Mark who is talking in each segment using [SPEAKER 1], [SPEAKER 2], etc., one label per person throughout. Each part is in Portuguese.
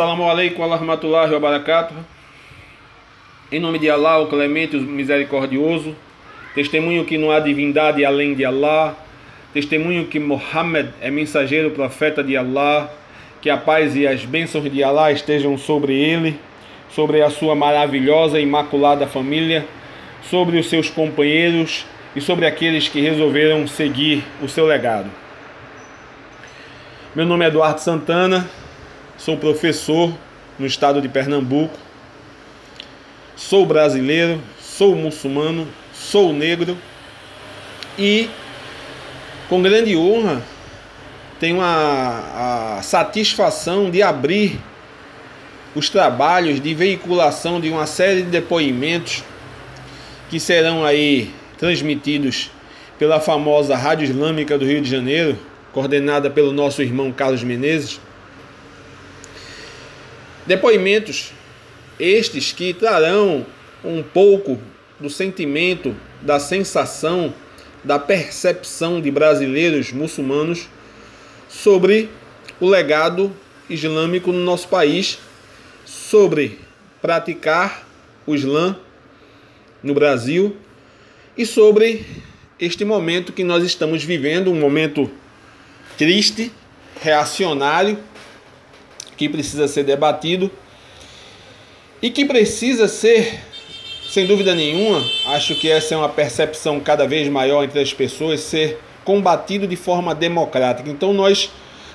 [SPEAKER 1] Assalamu alaikum wa rahmatullahi wa barakatuh. Em nome de Allah, o clemente, o misericordioso, testemunho que não há divindade além de Allah, testemunho que Muhammad é mensageiro profeta de Allah, que a paz e as bênçãos de Allah estejam sobre ele, sobre a sua maravilhosa e imaculada família, sobre os seus companheiros e sobre aqueles que resolveram seguir o seu legado. Meu nome é Eduardo Santana, sou professor no estado de Pernambuco, sou brasileiro, sou muçulmano, sou negro e, com grande honra, tenho a, a satisfação de abrir os trabalhos de veiculação de uma série de depoimentos que serão aí transmitidos pela famosa Rádio Islâmica do Rio de Janeiro, coordenada pelo nosso irmão Carlos Menezes. Depoimentos estes que trarão um pouco do sentimento, da sensação, da percepção de brasileiros muçulmanos sobre o legado islâmico no nosso país, sobre praticar o Islã no Brasil e sobre este momento que nós estamos vivendo, um momento triste, reacionário, que precisa ser debatido e que precisa ser, sem dúvida nenhuma, acho que essa é uma percepção cada vez maior entre as pessoas, ser combatido de forma democrática. Então nós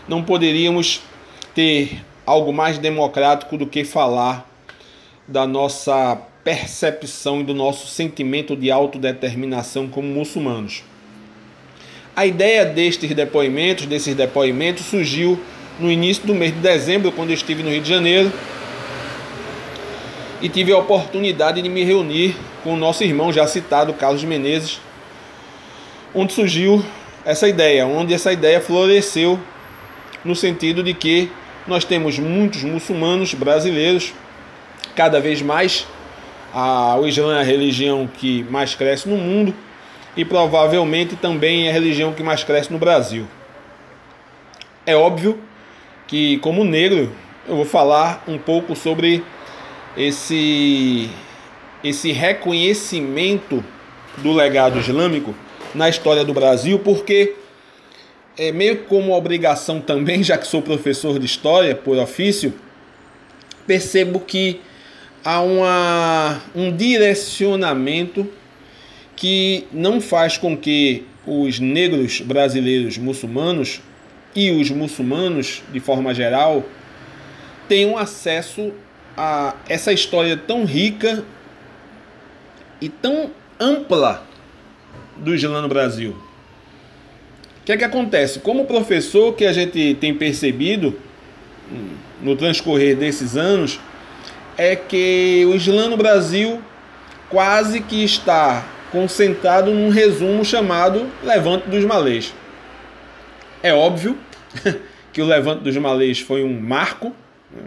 [SPEAKER 1] não poderíamos ter algo mais democrático do que falar da nossa percepção e do nosso sentimento de autodeterminação como muçulmanos. A ideia destes depoimentos, desses depoimentos, surgiu no início do mês de dezembro, quando eu estive no Rio de Janeiro, e tive a oportunidade de me reunir com o nosso irmão já citado, Carlos Menezes, onde surgiu essa ideia, onde essa ideia floresceu no sentido de que nós temos muitos muçulmanos brasileiros, cada vez mais a, o Islã é a religião que mais cresce no mundo e provavelmente também é a religião que mais cresce no Brasil. É óbvio que, como negro, eu vou falar um pouco sobre esse, esse reconhecimento do legado islâmico na história do Brasil, porque é meio como obrigação também, já que sou professor de história por ofício, percebo que há uma, um direcionamento que não faz com que os negros brasileiros muçulmanos e os muçulmanos, de forma geral, tenham acesso a essa história tão rica e tão ampla do Islã no Brasil. O que é que acontece? Como professor que a gente tem percebido no transcorrer desses anos é que o Islã no Brasil quase que está concentrado num resumo chamado Levante dos Malês. É óbvio que o Levante dos Malês foi um marco, né?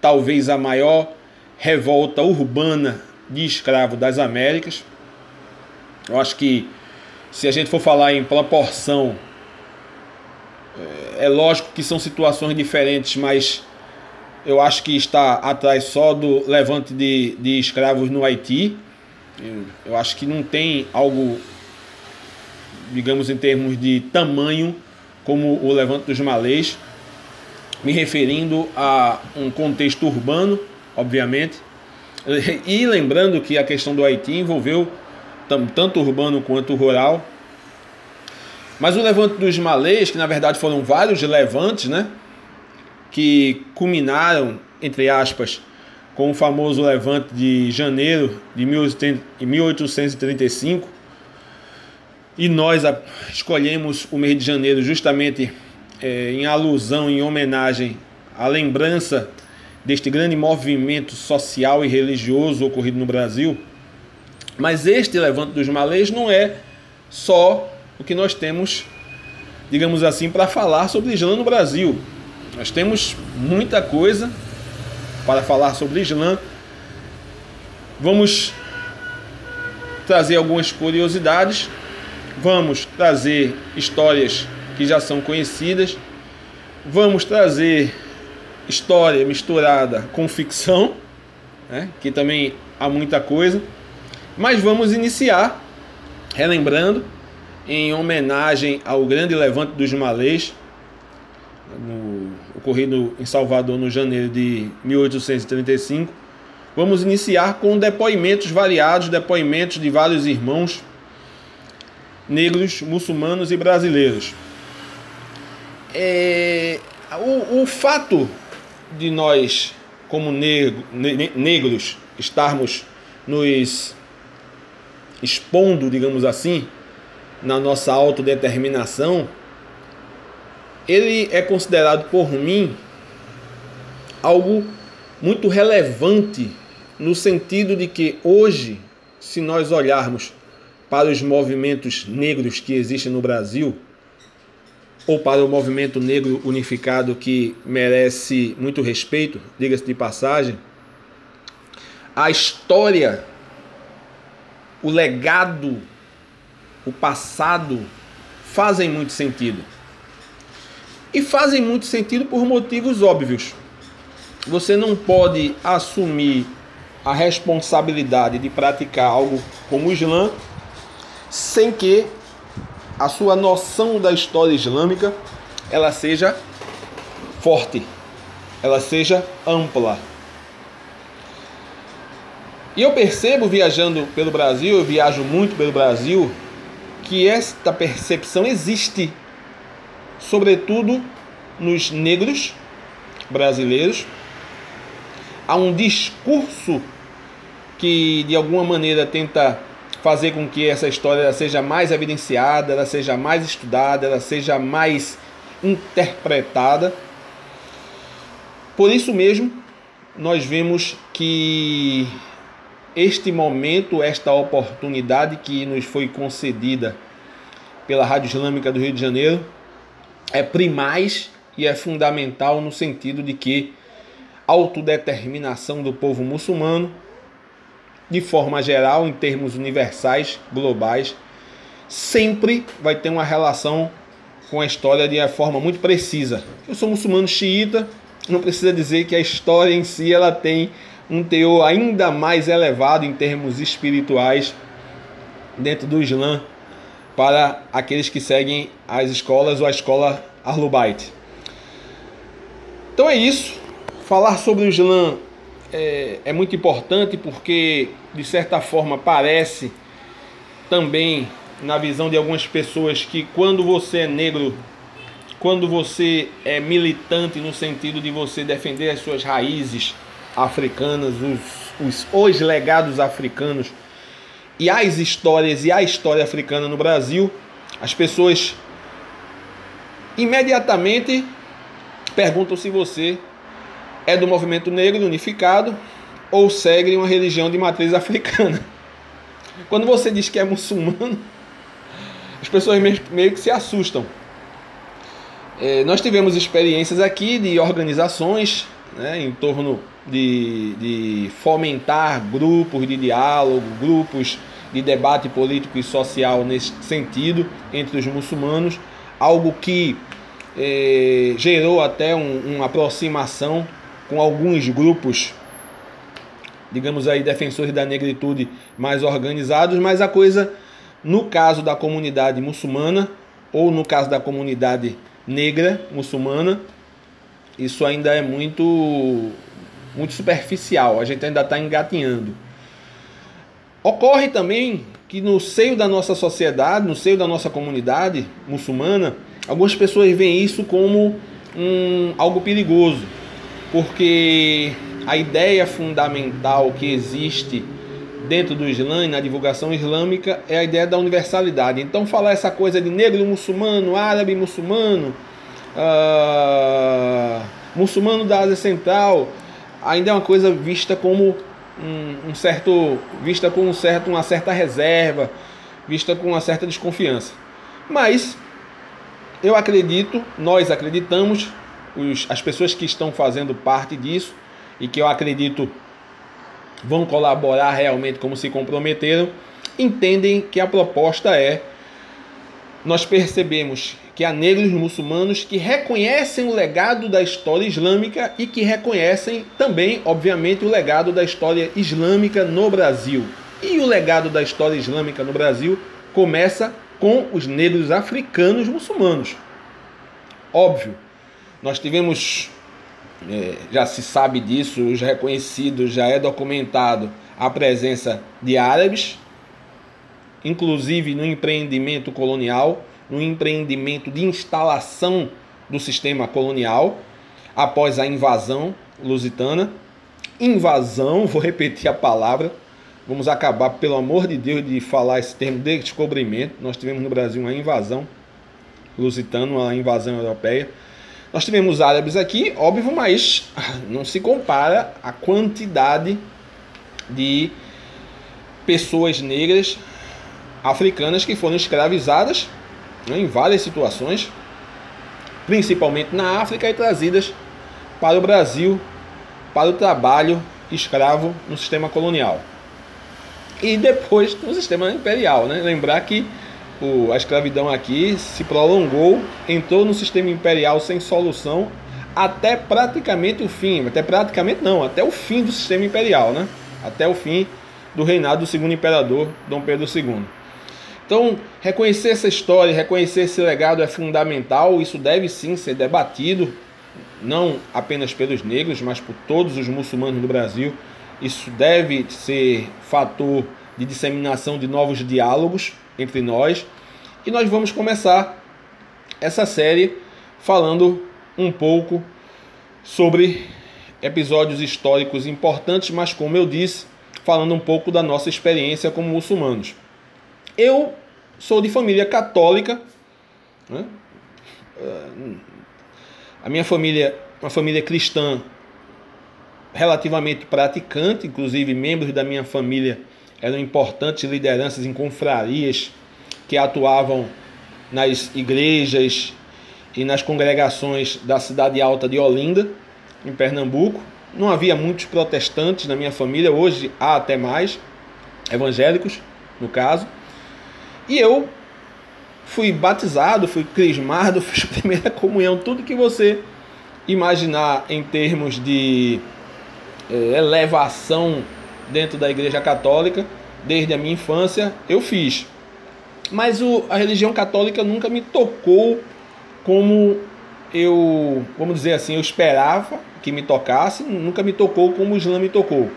[SPEAKER 1] talvez a maior revolta urbana de escravo das Américas. Eu acho que se a gente for falar em proporção, é, é lógico que são situações diferentes, mas eu acho que está atrás só do levante de, de escravos no Haiti. Eu, eu acho que não tem algo, digamos, em termos de tamanho, como o levante dos malês me referindo a um contexto urbano, obviamente, e lembrando que a questão do Haiti envolveu tanto urbano quanto rural. Mas o levante dos malês, que na verdade foram vários levantes, né, que culminaram, entre aspas, com o famoso levante de janeiro de 1835, e nós escolhemos o mês de janeiro justamente é, em alusão, em homenagem à lembrança deste grande movimento social e religioso ocorrido no Brasil. Mas este levante dos malês não é só o que nós temos, digamos assim, para falar sobre Islã no Brasil. Nós temos muita coisa para falar sobre Islã. Vamos trazer algumas curiosidades, vamos trazer histórias que já são conhecidas. Vamos trazer história misturada com ficção, né? que também há muita coisa. Mas vamos iniciar relembrando em homenagem ao grande levante dos malês, no, ocorrido em Salvador no janeiro de 1835. Vamos iniciar com depoimentos variados, depoimentos de vários irmãos negros, muçulmanos e brasileiros. É, o, o fato de nós, como negro, ne, negros, estarmos nos expondo, digamos assim, na nossa autodeterminação, ele é considerado por mim algo muito relevante no sentido de que hoje, se nós olharmos para os movimentos negros que existem no Brasil, ou para o movimento negro unificado que merece muito respeito, diga-se de passagem, a história, o legado, o passado fazem muito sentido. E fazem muito sentido por motivos óbvios. Você não pode assumir a responsabilidade de praticar algo como o Islã sem que a sua noção da história islâmica ela seja forte, ela seja ampla. E eu percebo viajando pelo Brasil, eu viajo muito pelo Brasil, que esta percepção existe, sobretudo nos negros brasileiros. Há um discurso que de alguma maneira tenta fazer com que essa história seja mais evidenciada, ela seja mais estudada, ela seja mais interpretada. Por isso mesmo, nós vemos que este momento, esta oportunidade que nos foi concedida pela Rádio Islâmica do Rio de Janeiro é primaz e é fundamental no sentido de que autodeterminação do povo muçulmano de forma geral, em termos universais, globais, sempre vai ter uma relação com a história de uma forma muito precisa. Eu sou muçulmano xiita, não precisa dizer que a história em si ela tem um teor ainda mais elevado em termos espirituais dentro do Islã para aqueles que seguem as escolas ou a escola Ahlul Então é isso. Falar sobre o Islã é, é muito importante porque, de certa forma, parece também, na visão de algumas pessoas, que quando você é negro, quando você é militante no sentido de você defender as suas raízes africanas, os, os, os legados africanos e as histórias e a história africana no Brasil, as pessoas imediatamente perguntam se você é do movimento negro unificado ou segue uma religião de matriz africana. Quando você diz que é muçulmano, as pessoas meio que se assustam. É, nós tivemos experiências aqui de organizações né, em torno de, de fomentar grupos de diálogo, grupos de debate político e social nesse sentido entre os muçulmanos, algo que é, gerou até um, uma aproximação com alguns grupos, digamos aí, defensores da negritude mais organizados, mas a coisa, no caso da comunidade muçulmana, ou no caso da comunidade negra muçulmana, isso ainda é muito, muito superficial, a gente ainda está engatinhando. Ocorre também que no seio da nossa sociedade, no seio da nossa comunidade muçulmana, algumas pessoas veem isso como um, algo perigoso porque a ideia fundamental que existe dentro do Islã e na divulgação islâmica é a ideia da universalidade. Então, falar essa coisa de negro muçulmano, árabe muçulmano, uh, muçulmano da Ásia Central, ainda é uma coisa vista como um, um certo, vista com um certo, uma certa reserva, vista com uma certa desconfiança. Mas eu acredito, nós acreditamos os, as pessoas que estão fazendo parte disso e que eu acredito vão colaborar realmente como se comprometeram, entendem que a proposta é nós percebemos que há negros muçulmanos que reconhecem o legado da história islâmica e que reconhecem também, obviamente, o legado da história islâmica no Brasil. E o legado da história islâmica no Brasil começa com os negros africanos muçulmanos. Óbvio, nós tivemos, é, já se sabe disso, já é já é documentado a presença de árabes, inclusive no empreendimento colonial, no empreendimento de instalação do sistema colonial após a invasão lusitana. Invasão, vou repetir a palavra, vamos acabar, pelo amor de Deus, de falar esse termo de descobrimento. Nós tivemos no Brasil uma invasão lusitana, uma invasão europeia. Nós tivemos árabes aqui, óbvio, mas não se compara a quantidade de pessoas negras africanas que foram escravizadas né, em várias situações, principalmente na África, e trazidas para o Brasil para o trabalho escravo no sistema colonial. E depois no sistema imperial. Né? Lembrar que o, a escravidão aqui se prolongou, entrou no sistema imperial sem solução até praticamente o fim, até praticamente não, até o fim do sistema imperial, né? Até o fim do reinado do segundo imperador, Dom Pedro II. Então, reconhecer essa história, reconhecer esse legado é fundamental. Isso deve sim ser debatido, não apenas pelos negros, mas por todos os muçulmanos do Brasil. Isso deve ser fator de disseminação de novos diálogos entre nós. E nós vamos começar essa série falando um pouco sobre episódios históricos importantes, mas como eu disse, falando um pouco da nossa experiência como muçulmanos. Eu sou de família católica. Né? A minha família, uma família cristã relativamente praticante, inclusive membros da minha família eram importantes lideranças em confrarias que atuavam nas igrejas e nas congregações da cidade alta de Olinda, em Pernambuco. Não havia muitos protestantes na minha família, hoje há até mais, evangélicos, no caso. E eu fui batizado, fui crismado, fiz primeira comunhão, tudo que você imaginar em termos de é, elevação dentro da Igreja Católica, desde a minha infância, eu fiz. Mas o, a religião católica nunca me tocou como eu, vamos dizer assim, eu esperava que me tocasse, nunca me tocou como o Islã me tocou.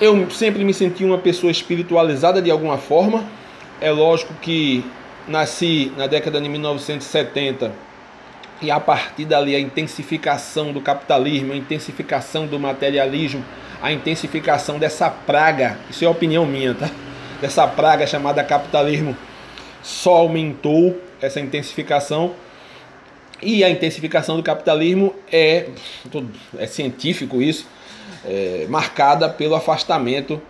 [SPEAKER 1] Eu sempre me senti uma pessoa espiritualizada de alguma forma. É lógico que nasci na década de 1970 e a partir dali a intensificação do capitalismo, a intensificação do materialismo, a intensificação dessa praga, isso é opinião minha, tá? Dessa praga chamada capitalismo só aumentou essa intensificação e a intensificação do capitalismo é, é científico isso, é, marcada pelo afastamento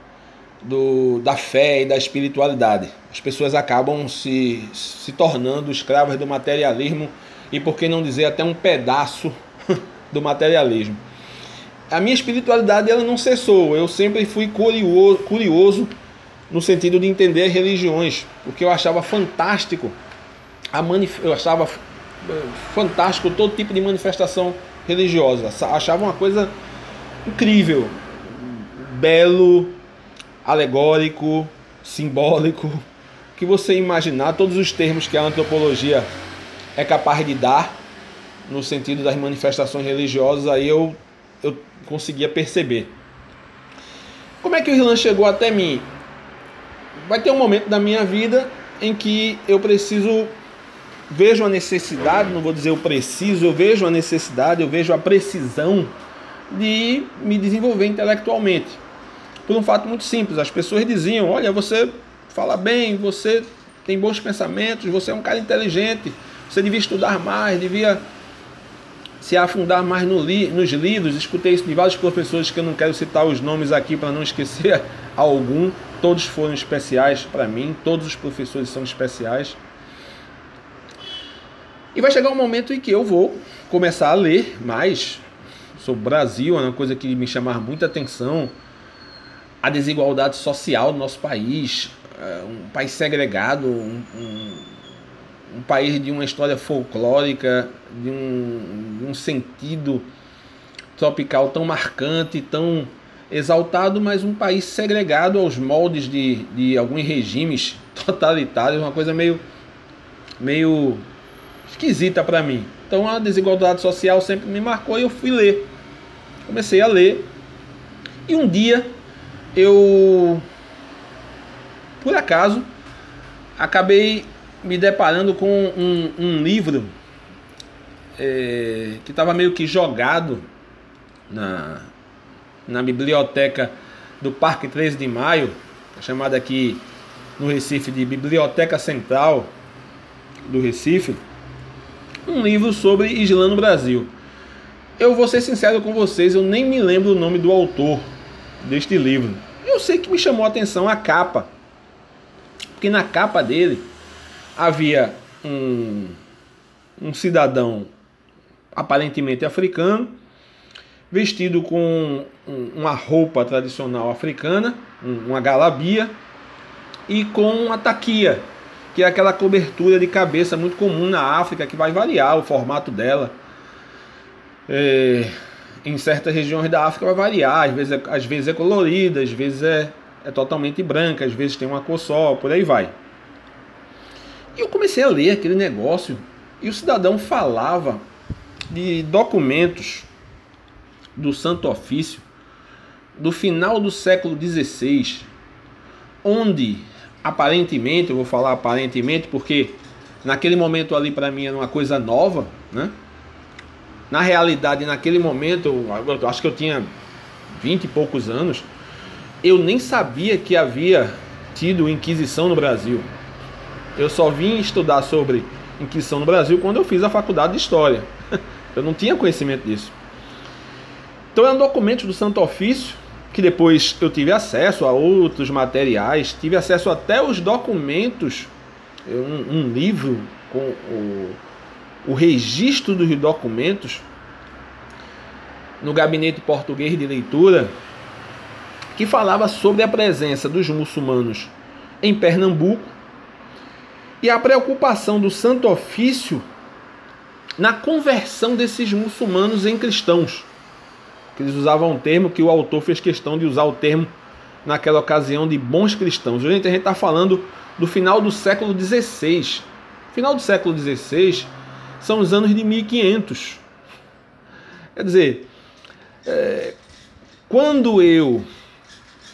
[SPEAKER 1] do, da fé e da espiritualidade. As pessoas acabam se, se tornando escravas do materialismo e, por que não dizer, até um pedaço do materialismo. A minha espiritualidade ela não cessou, eu sempre fui curioso, curioso no sentido de entender religiões, porque eu achava fantástico, a manif eu achava eh, fantástico todo tipo de manifestação religiosa, achava uma coisa incrível, belo, alegórico, simbólico, que você imaginar todos os termos que a antropologia é capaz de dar no sentido das manifestações religiosas, aí eu, eu conseguia perceber. Como é que o Irlan chegou até mim? Vai ter um momento da minha vida em que eu preciso vejo a necessidade, não vou dizer o preciso, eu vejo a necessidade, eu vejo a precisão de me desenvolver intelectualmente. Por um fato muito simples, as pessoas diziam: Olha, você fala bem, você tem bons pensamentos, você é um cara inteligente, você devia estudar mais, devia se afundar mais no li, nos livros. Escutei isso de vários professores que eu não quero citar os nomes aqui para não esquecer algum. Todos foram especiais para mim, todos os professores são especiais. E vai chegar um momento em que eu vou começar a ler mais sobre o Brasil, é uma coisa que me chamar muita atenção. A desigualdade social do nosso país, uh, um país segregado, um, um, um, país de uma história folclórica, de um, de um sentido tropical tão marcante, tão exaltado, mas um país segregado aos moldes de, de alguns regimes totalitários, uma coisa meio, meio esquisita para mim. Então a desigualdade social sempre me marcou e eu fui ler. Comecei a ler. E um dia eu, por acaso, acabei me deparando com um, um livro é, que estava meio que jogado na, na biblioteca do Parque 13 de Maio, chamada aqui no Recife de Biblioteca Central do Recife um livro sobre Islã no Brasil. Eu vou ser sincero com vocês, eu nem me lembro o nome do autor deste livro. Eu sei que me chamou a atenção a capa, porque na capa dele havia um, um cidadão aparentemente africano, vestido com uma roupa tradicional africana, uma galabia, e com uma taquia, que é aquela cobertura de cabeça muito comum na África, que vai variar o formato dela. É, em certas regiões da África vai variar, às vezes é, às vezes é colorida, às vezes é, é totalmente branca, às vezes tem uma cor só, por aí vai. E eu comecei a ler aquele negócio e o cidadão falava de documentos do Santo Ofício do final do século XVI, onde aparentemente, eu vou falar aparentemente porque naquele momento ali para mim era uma coisa nova, né? Na realidade, naquele momento, eu acho que eu tinha vinte e poucos anos, eu nem sabia que havia tido Inquisição no Brasil. Eu só vim estudar sobre Inquisição no Brasil quando eu fiz a faculdade de História. Eu não tinha conhecimento disso. Então é um documento do Santo Ofício que depois eu tive acesso a outros materiais, tive acesso até os documentos, um, um livro com o, o registro dos documentos no gabinete português de leitura, que falava sobre a presença dos muçulmanos em Pernambuco e a preocupação do Santo Ofício na conversão desses muçulmanos em cristãos eles usavam um termo que o autor fez questão de usar o termo naquela ocasião de bons cristãos. Gente, a gente está falando do final do século XVI. Final do século XVI são os anos de 1500. Quer dizer, é, quando eu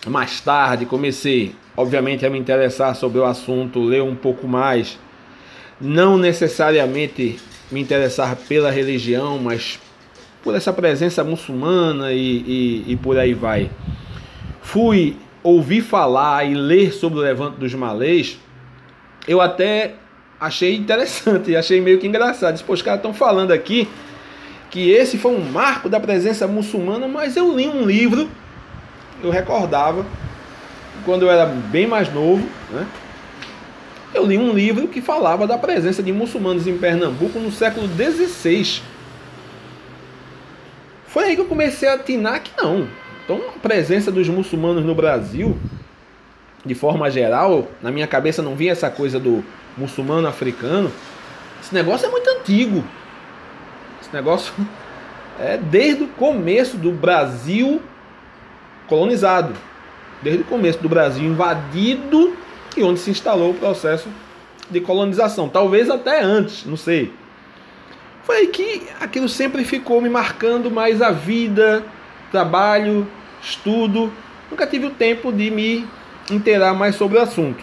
[SPEAKER 1] mais tarde comecei, obviamente, a me interessar sobre o assunto, ler um pouco mais, não necessariamente me interessar pela religião, mas por essa presença muçulmana e, e, e por aí vai. Fui ouvir falar e ler sobre o Levante dos Malês, eu até achei interessante, achei meio que engraçado. Disse, Pô, os caras estão falando aqui que esse foi um marco da presença muçulmana, mas eu li um livro, eu recordava, quando eu era bem mais novo, né? Eu li um livro que falava da presença de muçulmanos em Pernambuco no século XVI. Foi aí que eu comecei a atinar que não. Então, a presença dos muçulmanos no Brasil, de forma geral, na minha cabeça não vinha essa coisa do muçulmano africano. Esse negócio é muito antigo. Esse negócio é desde o começo do Brasil colonizado. Desde o começo do Brasil invadido e onde se instalou o processo de colonização. Talvez até antes, não sei. Foi aí que aquilo sempre ficou me marcando mais a vida, trabalho, estudo. Nunca tive o tempo de me inteirar mais sobre o assunto.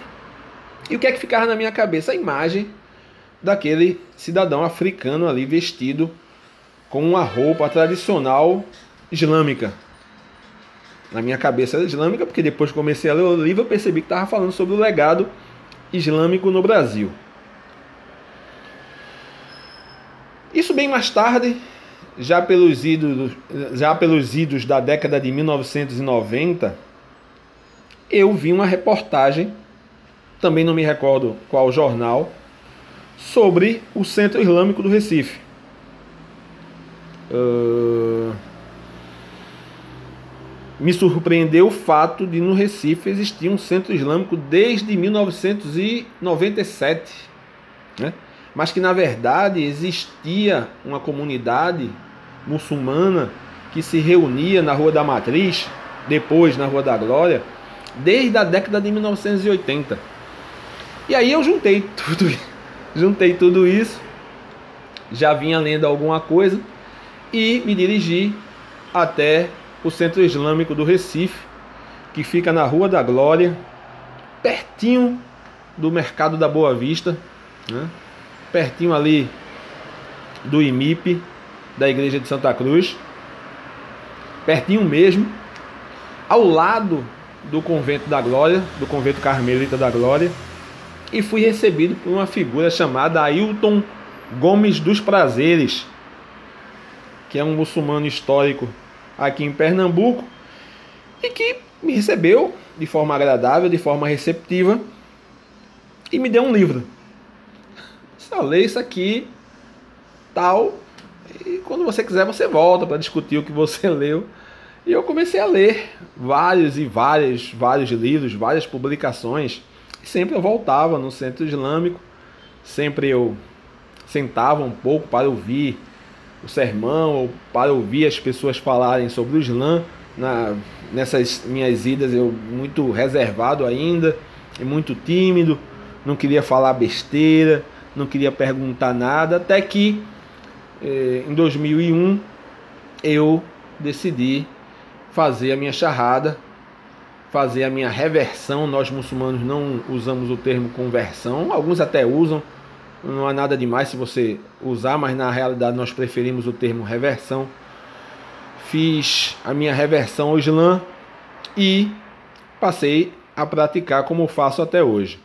[SPEAKER 1] E o que é que ficava na minha cabeça? A imagem daquele cidadão africano ali vestido com uma roupa tradicional islâmica. Na minha cabeça era islâmica, porque depois que comecei a ler o livro eu percebi que estava falando sobre o legado islâmico no Brasil. Isso bem mais tarde, já pelos idos, já pelos idos da década de 1990, eu vi uma reportagem, também não me recordo qual jornal, sobre o Centro Islâmico do Recife. Uh... me surpreendeu o fato de no Recife existir um centro islâmico desde 1997, né? mas que na verdade existia uma comunidade muçulmana que se reunia na Rua da Matriz, depois na Rua da Glória, desde a década de 1980. E aí eu juntei tudo, juntei tudo isso, já vinha lendo alguma coisa e me dirigi até o Centro Islâmico do Recife, que fica na Rua da Glória, pertinho do Mercado da Boa Vista, né? pertinho ali do IMIP, da Igreja de Santa Cruz, pertinho mesmo, ao lado do Convento da Glória, do Convento Carmelita da Glória, e fui recebido por uma figura chamada Ailton Gomes dos Prazeres, que é um muçulmano histórico aqui em Pernambuco e que me recebeu de forma agradável, de forma receptiva e me deu um livro. Só lê isso aqui, tal, e quando você quiser você volta para discutir o que você leu. E eu comecei a ler vários e vários, vários livros, várias publicações. E sempre eu voltava no centro islâmico, sempre eu sentava um pouco para ouvir o sermão ou para ouvir as pessoas falarem sobre o Islã. Na, nessas minhas idas eu muito reservado ainda e muito tímido, não queria falar besteira, não queria perguntar nada, até que eh, em 2001 eu decidi fazer a minha charrada, fazer a minha reversão. Nós muçulmanos não usamos o termo conversão, alguns até usam, não há nada demais se você usar, mas na realidade nós preferimos o termo reversão. Fiz a minha reversão ao Islã e passei a praticar como faço até hoje.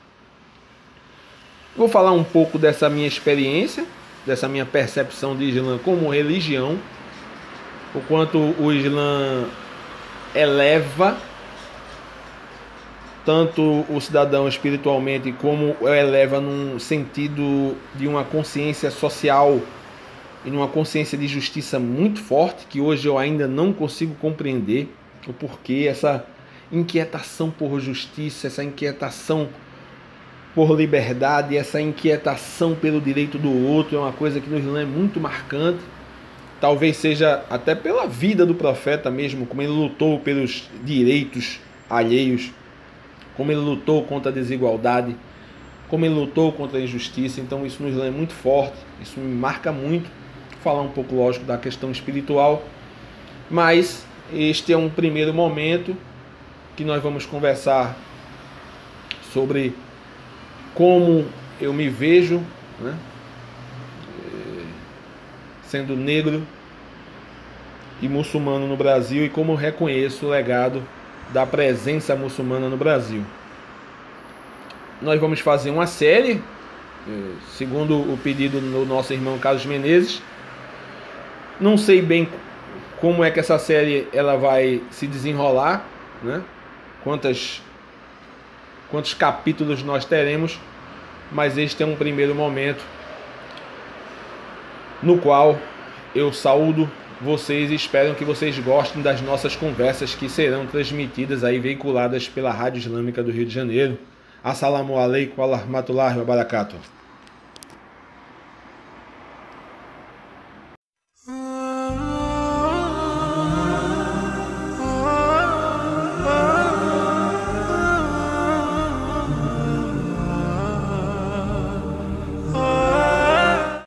[SPEAKER 1] Vou falar um pouco dessa minha experiência, dessa minha percepção de Islã como religião, o quanto o Islã eleva tanto o cidadão espiritualmente como eleva num sentido de uma consciência social e numa consciência de justiça muito forte que hoje eu ainda não consigo compreender o porquê essa inquietação por justiça, essa inquietação por liberdade, essa inquietação pelo direito do outro é uma coisa que no Islã é muito marcante. Talvez seja até pela vida do profeta mesmo, como ele lutou pelos direitos alheios como ele lutou contra a desigualdade, como ele lutou contra a injustiça. Então isso nos é muito forte, isso me marca muito. Vou falar um pouco, lógico, da questão espiritual, mas este é um primeiro momento que nós vamos conversar sobre como eu me vejo, né? Eh, sendo negro e muçulmano no Brasil e como reconheço o legado da presença muçulmana no Brasil. Nós vamos fazer uma série, eh, segundo o pedido do nosso irmão Carlos Menezes. Não sei bem como é que essa série ela vai se desenrolar, né? Quantas quantos capítulos nós teremos, mas este é um primeiro momento no qual eu saúdo vocês esperam que vocês gostem das nossas conversas que serão transmitidas aí, veiculadas pela Rádio Islâmica do Rio de Janeiro. Assalamu alaikum wa rahmatullahi wa barakatuh.